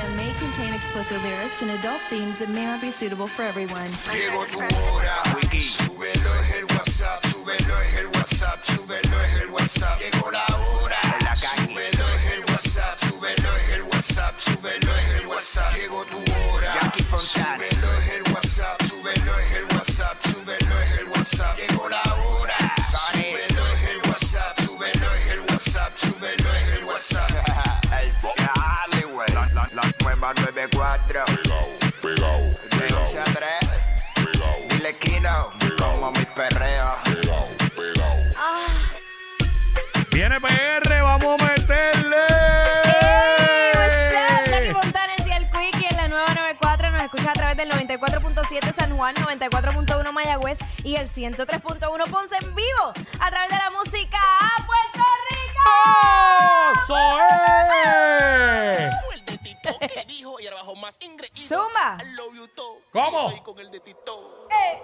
This program may contain explicit lyrics and adult themes that may not be suitable for everyone. Llegó tu hora, súbelo es el WhatsApp, súbelo es el WhatsApp, súbelo es el WhatsApp. Llegó la hora, súbelo es el WhatsApp, súbelo es el WhatsApp, súbelo es el WhatsApp. Llegó tu hora, súbelo es el WhatsApp, nueva 94. De 11 a 3. Dile Kino. Como mi perreo. Viene PR, vamos a meterle. ¡Hey! What's up? Fontanes y el Quickie en la nueva 94 nos escucha a través del 94.7 San Juan, 94.1 Mayagüez y el 103.1 Ponce en vivo a través de la música a Puerto Rico. ¡Eso es! Y ahora bajo más ingreído. Zumba. I love you todo. ¿Cómo? Estoy con el de Tito. Eh.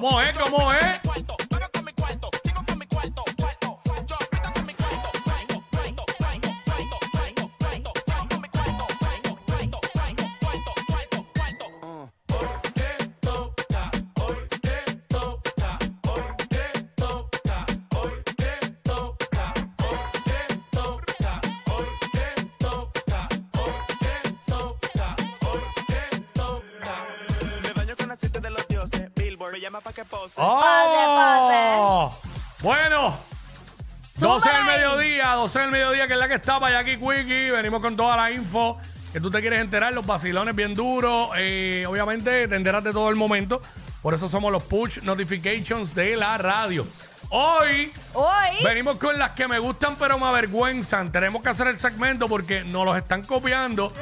¿Cómo es? ¿Cómo es? Me llama pa' que pose. ¡Oh! Bueno, 12 del mediodía, 12 del mediodía, que es la que está para aquí Quickie. Venimos con toda la info que tú te quieres enterar, los vacilones bien duros. eh, obviamente te enteras de todo el momento. Por eso somos los push notifications de la radio. Hoy Hoy. venimos con las que me gustan pero me avergüenzan. Tenemos que hacer el segmento porque nos los están copiando.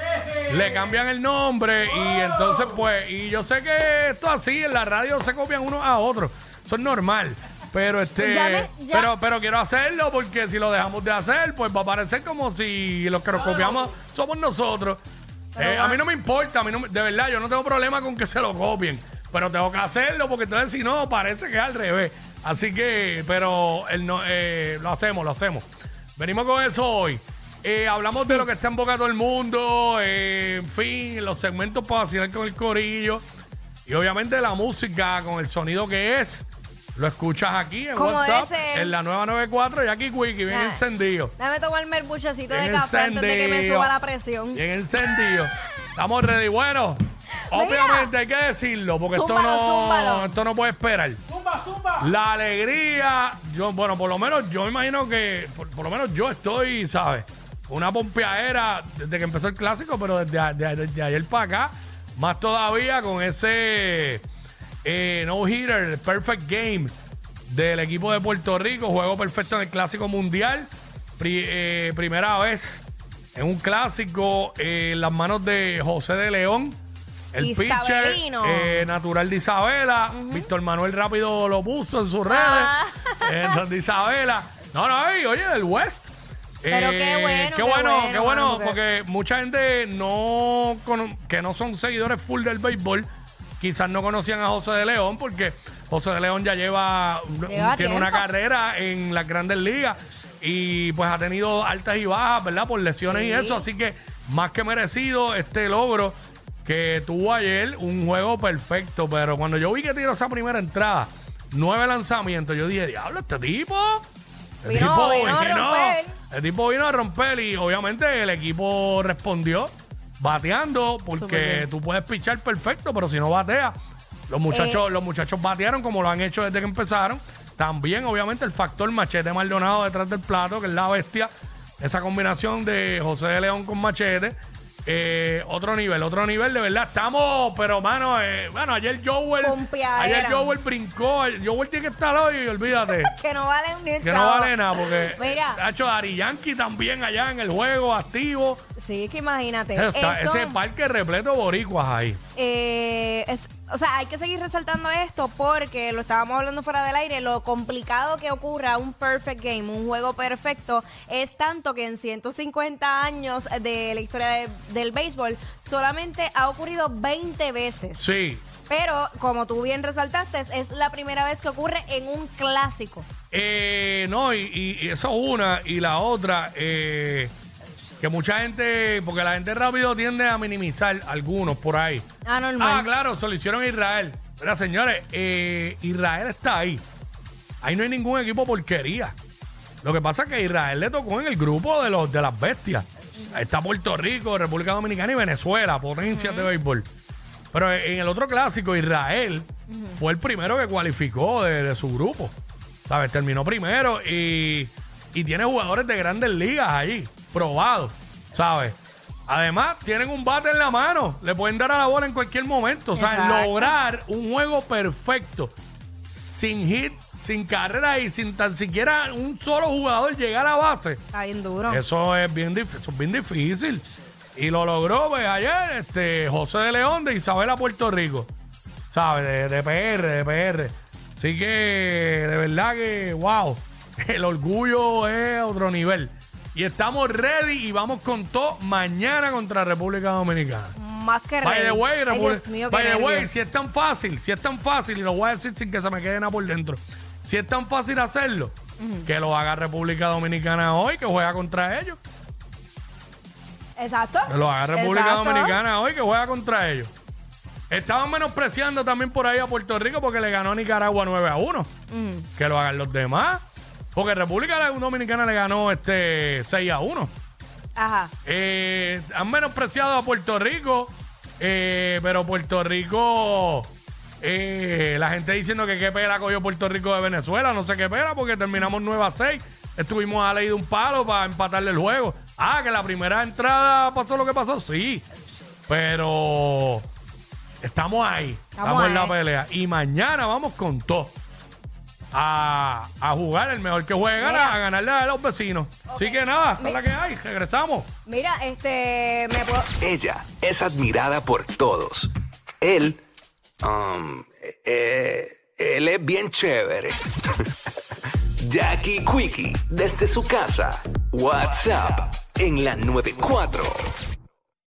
Le cambian el nombre y entonces pues, y yo sé que esto así, en la radio se copian unos a otros. Eso es normal. Pero este, Ya me- ya- pero, pero quiero hacerlo porque si lo dejamos de hacer, pues va a parecer como si los que nos copiamos somos nosotros. Eh, a mí no me importa, a mí no me- de verdad, yo no tengo problema con que se lo copien, pero tengo que hacerlo porque entonces si no, parece que es al revés. Así que, pero el no, eh, lo hacemos, lo hacemos. Venimos con eso hoy. Eh, hablamos de lo que está en boca de todo el mundo, eh, en fin, los segmentos para vacilar con el corillo. Y obviamente la música con el sonido que es. Lo escuchas aquí en Como WhatsApp, en la nueva 94 y aquí Wiki, bien encendido. Dame tomarme el buchecito de Bien café antes de que me suba la presión. Bien encendido. Estamos ready. Bueno, obviamente hay que decirlo porque esto no, zúmbalo. esto no puede esperar. La alegría, yo, bueno, por lo menos yo me imagino que, por, por lo menos yo estoy, ¿sabes? Una pompeadera desde que empezó el clásico, pero desde, a- de- desde ayer para acá, más todavía con ese eh, no-hitter, el perfect game del equipo de Puerto Rico, juego perfecto en el clásico mundial, Pri- eh, primera vez en un clásico eh, en las manos de José de León. El pitcher Isabelino. eh, natural de Isabela. Víctor Manuel rápido lo puso en sus redes. Ah. Eh, donde Isabela. No, no, ey, oye, del West. Pero qué bueno, qué qué bueno, bueno, qué bueno, mano, porque mucha gente no cono- que no son seguidores full del béisbol, quizás no conocían a José de León, porque José de León ya lleva, Lleva tiene una tiempo. carrera en las grandes ligas y pues ha tenido altas y bajas, ¿verdad? Por lesiones y Sí. eso, así que más que merecido este logro que tuvo ayer, un juego perfecto, pero cuando yo vi que tiró esa primera entrada, nueve lanzamientos, yo dije, diablo, este tipo El Vino- tipo vino a romper. El tipo vino a romper y obviamente el equipo respondió bateando porque tú puedes pichar perfecto, pero si no batea, los Eh. muchachos, los muchachos batearon como lo han hecho desde que empezaron. También, obviamente, el factor Machete Maldonado detrás del plato, que es la bestia. Esa combinación de José de León con Machete. Eh, otro nivel, otro nivel, de verdad. Estamos, pero mano, eh, bueno, ayer Joel. Pompeadera. Ayer Joel brincó. Joel tiene que estar hoy, olvídate. Que no vale ni Que no vale nada, porque Mira. ha hecho Ari Yankee también allá en el juego, activo. Sí, que imagínate. Está- Esto, ese parque repleto de boricuas ahí. eh, es- o sea, hay que seguir resaltando esto porque lo estábamos hablando fuera del aire. Lo complicado que ocurra un perfect game, un juego perfecto, es tanto que en 150 años de la historia de- del béisbol solamente ha ocurrido 20 veces. Sí. Pero, como tú bien resaltaste, es la primera vez que ocurre en un clásico. Eh, no, y, y- y eso es una. Y la otra, eh, que mucha gente, porque la gente rápido tiende a minimizar algunos por ahí. Ah, normal. Ah, claro, se lo hicieron a Israel. Mira, señores, eh, Israel está ahí. Ahí no hay ningún equipo porquería. Lo que pasa es que Israel le tocó en el grupo de los de las bestias. Ahí está Puerto Rico, República Dominicana y Venezuela, potencias de béisbol. Pero en el otro clásico, Israel fue el primero que cualificó de, de su grupo. ¿Sabes? Terminó primero y, y tiene jugadores de grandes ligas ahí, probados, ¿sabes? Además, tienen un bate en la mano. Le pueden dar a la bola en cualquier momento. O sea, Exacto. lograr un juego perfecto, sin hit, sin carrera y sin tan siquiera un solo jugador llegar a base. Está bien duro. Eso es bien, dif- eso es bien difícil. Y lo logró pues, ayer este, José de León de Isabela, Puerto Rico. ¿Sabes? De, de PR, de PR. Así que, de verdad que, wow, el orgullo es otro nivel. Y estamos ready y vamos con todo mañana contra República Dominicana. Más que By the ready. way, Ay, República- Dios mío, by the way, si es tan fácil, si es tan fácil, y lo voy a decir sin que se me quede nada por dentro, si es tan fácil hacerlo, que lo haga República Dominicana hoy, que juega contra ellos. Exacto. Que lo haga República Exacto. Dominicana hoy, que juega contra ellos. Estaban menospreciando también por ahí a Puerto Rico porque le ganó a Nicaragua 9 a 1. Que lo hagan los demás. Porque República Dominicana le ganó este 6 a 1. Ajá. Eh, han menospreciado a Puerto Rico, eh, pero Puerto Rico, eh, la gente diciendo que qué pena cogió Puerto Rico de Venezuela, no sé qué pena, porque terminamos 9 a 6. Estuvimos a ley de un palo para empatarle el juego. Ah, que la primera entrada pasó lo que pasó, sí. Pero estamos ahí, estamos, Estamos en la pelea. Y mañana vamos con todo. A, a jugar el mejor que gana, Mira. a ganarle a los vecinos. Así que nada, esa es la que hay. Regresamos. Mira, este, me puedo... Ella es admirada por todos. Él, um, eh, él es bien chévere. Jackie Quickie, desde su casa. WhatsApp en la 94.